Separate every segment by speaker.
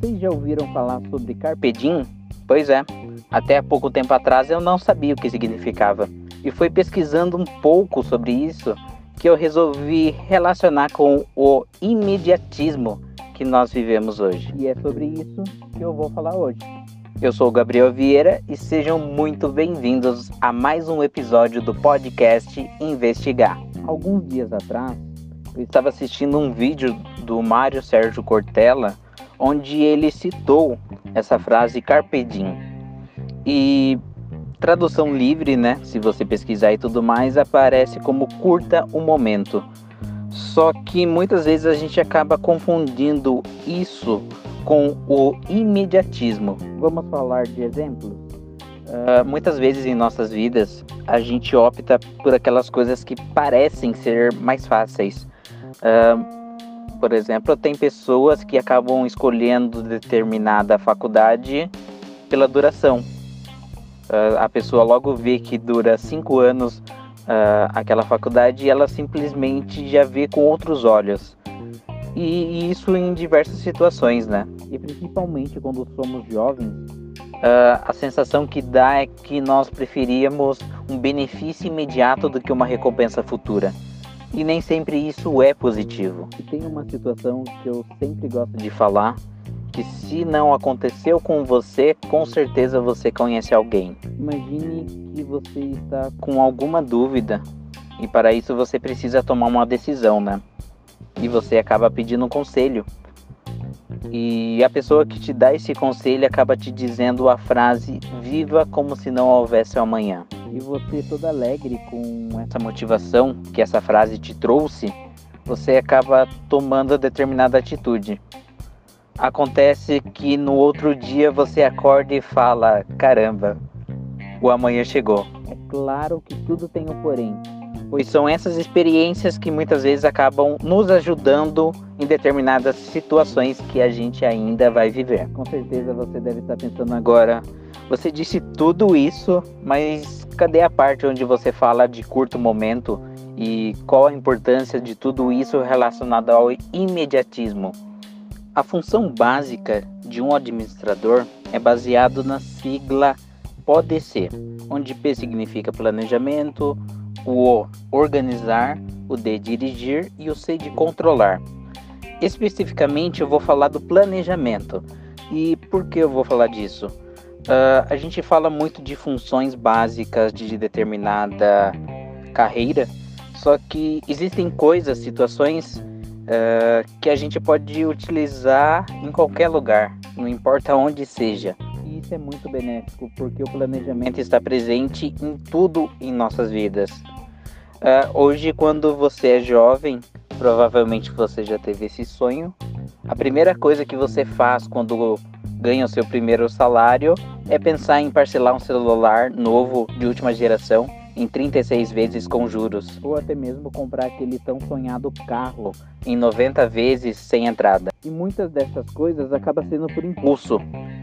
Speaker 1: Vocês já ouviram falar sobre Carpe Diem? Pois é, até há pouco tempo atrás eu não sabia o que significava. E foi pesquisando um pouco sobre isso que eu resolvi relacionar com o imediatismo que nós vivemos hoje. E é sobre isso que eu vou falar hoje. Eu sou o Gabriel Vieira e sejam muito bem-vindos a mais um episódio do podcast Investigar. Alguns dias atrás, eu estava assistindo um vídeo do Mário Sérgio Cortella, onde ele citou essa frase carpe diem. E tradução livre, né? Se você pesquisar e tudo mais, aparece como curta o momento. Só que muitas vezes a gente acaba confundindo isso com o imediatismo. Vamos falar de exemplos? Uh, muitas vezes em nossas vidas a gente opta por aquelas coisas que parecem ser mais fáceis. Uh, por exemplo, tem pessoas que acabam escolhendo determinada faculdade pela duração. Uh, a pessoa logo vê que dura cinco anos uh, aquela faculdade e ela simplesmente já vê com outros olhos. E, e, isso em diversas situações, né? E principalmente quando somos jovens, uh, a sensação que dá é que nós preferíamos um benefício imediato do que uma recompensa futura. E nem sempre isso é positivo. E tem uma situação que eu sempre gosto de falar, que se não aconteceu com você, com certeza você conhece alguém. Imagine que você está com alguma dúvida e para isso você precisa tomar uma decisão, né? E você acaba pedindo um conselho. E a pessoa que te dá esse conselho acaba te dizendo a frase: Viva como se não houvesse amanhã e você todo alegre com essa motivação que essa frase te trouxe, você acaba tomando determinada atitude. Acontece que no outro dia você acorda e fala: caramba, o amanhã chegou. É claro que tudo tem um porém. Pois são essas experiências que muitas vezes acabam nos ajudando em determinadas situações que a gente ainda vai viver. Com certeza você deve estar pensando agora, você disse tudo isso, mas cadê a parte onde você fala de curto momento e qual a importância de tudo isso relacionado ao imediatismo? A função básica de um administrador é baseado na sigla PODC, onde P significa planejamento, o O organizar, o D dirigir e o C de controlar. Especificamente eu vou falar do planejamento. E por que eu vou falar disso? Uh, a gente fala muito de funções básicas de determinada carreira, só que existem coisas, situações uh, que a gente pode utilizar em qualquer lugar, não importa onde seja. E isso é muito benéfico porque o planejamento está presente em tudo em nossas vidas. Uh, hoje, quando você é jovem, provavelmente você já teve esse sonho. A primeira coisa que você faz quando ganha o seu primeiro salário é pensar em parcelar um celular novo de última geração em 36 vezes com juros, ou até mesmo comprar aquele tão sonhado carro em 90 vezes sem entrada. E muitas dessas coisas acabam sendo por impulso.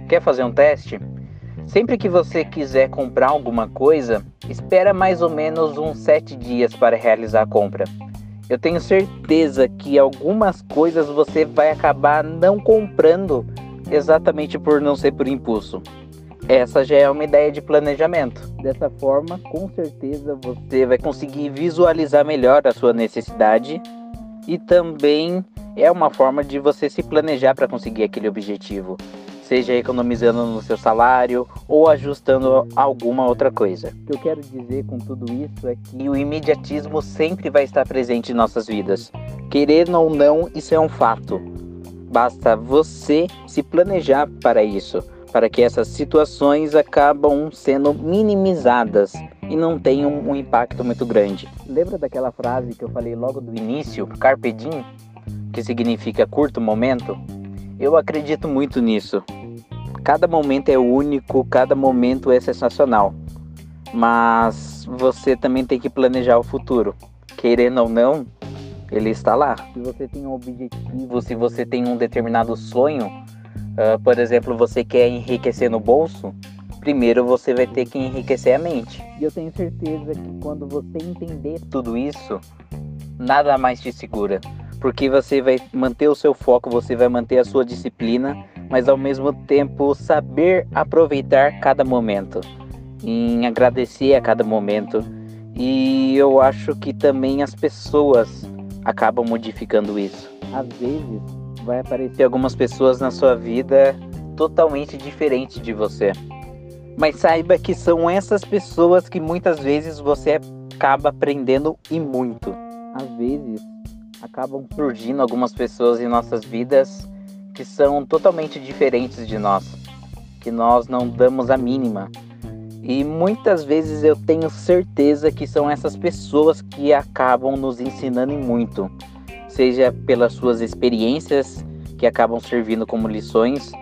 Speaker 1: Quer fazer um teste? Sempre que você quiser comprar alguma coisa, espera mais ou menos uns 7 dias para realizar a compra. Eu tenho certeza que algumas coisas você vai acabar não comprando exatamente por não ser por impulso. Essa já é uma ideia de planejamento. Dessa forma, com certeza você vai conseguir visualizar melhor a sua necessidade e também é uma forma de você se planejar para conseguir aquele objetivo, seja economizando no seu salário ou ajustando alguma outra coisa. O que eu quero dizer com tudo isso é que o imediatismo sempre vai estar presente em nossas vidas. Querendo ou não, isso é um fato. Basta você se planejar para isso, para que essas situações acabam sendo minimizadas e não tenham um impacto muito grande. Lembra daquela frase que eu falei logo do início, carpe diem, que significa curto momento? Eu acredito muito nisso. Cada momento é único, cada momento é sensacional. Mas você também tem que planejar o futuro. Querendo ou não, ele está lá. Se você tem um objetivo, se você tem um determinado sonho, uh, por exemplo, você quer enriquecer no bolso, primeiro você vai ter que enriquecer a mente. E eu tenho certeza que quando você entender tudo isso, nada mais te segura. Porque você vai manter o seu foco, você vai manter a sua disciplina, mas ao mesmo tempo saber aproveitar cada momento, em agradecer a cada momento. E eu acho que também as pessoas acabam modificando isso. Às vezes vai aparecer algumas pessoas na sua vida totalmente diferentes de você. Mas saiba que são essas pessoas que muitas vezes você acaba aprendendo e muito. Às vezes acabam surgindo algumas pessoas em nossas vidas que são totalmente diferentes de nós, que nós não damos a mínima. E muitas vezes eu tenho certeza que são essas pessoas que acabam nos ensinando muito, seja pelas suas experiências que acabam servindo como lições,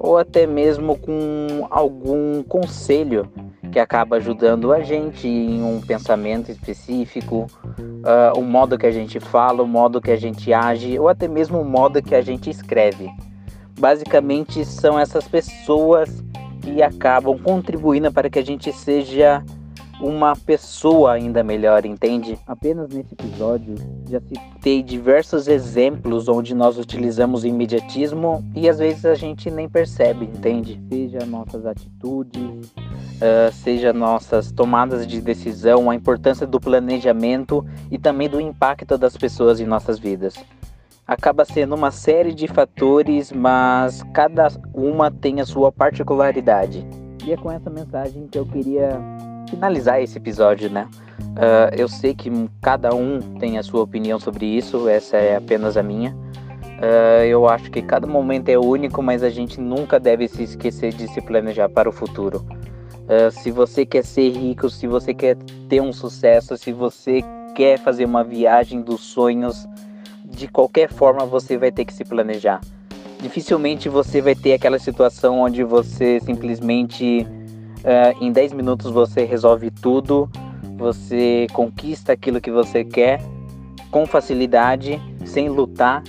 Speaker 1: ou até mesmo com algum conselho que acaba ajudando a gente em um pensamento específico, uh, o modo que a gente fala, o modo que a gente age, ou até mesmo o modo que a gente escreve. Basicamente, são essas pessoas que acabam contribuindo para que a gente seja uma pessoa ainda melhor, entende? Apenas nesse episódio já citei diversos exemplos onde nós utilizamos imediatismo e às vezes a gente nem percebe, entende? Seja nossas atitudes, uh, seja nossas tomadas de decisão, a importância do planejamento e também do impacto das pessoas em nossas vidas. Acaba sendo uma série de fatores, mas cada uma tem a sua particularidade. E é com essa mensagem que eu queria finalizar esse episódio, né? Uh, eu sei que cada um tem a sua opinião sobre isso, essa é apenas a minha. Uh, eu acho que cada momento é único, mas a gente nunca deve se esquecer de se planejar para o futuro. Uh, se você quer ser rico, se você quer ter um sucesso, se você quer fazer uma viagem dos sonhos, de qualquer forma você vai ter que se planejar. Dificilmente você vai ter aquela situação onde você simplesmente Uh, em 10 minutos você resolve tudo, você conquista aquilo que você quer com facilidade, sem lutar,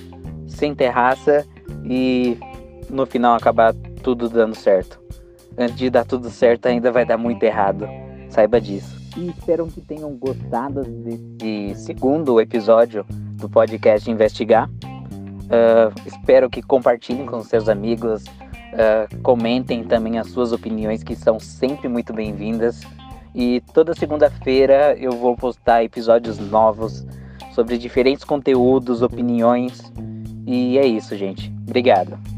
Speaker 1: sem ter raça e no final acabar tudo dando certo. Antes de dar tudo certo, ainda vai dar muito errado. Saiba disso. E espero que tenham gostado desse segundo episódio do podcast Investigar. Uh, espero que compartilhem com seus amigos, Uh, comentem também as suas opiniões, que são sempre muito bem-vindas. E toda segunda-feira eu vou postar episódios novos sobre diferentes conteúdos, opiniões. E é isso, gente. Obrigado.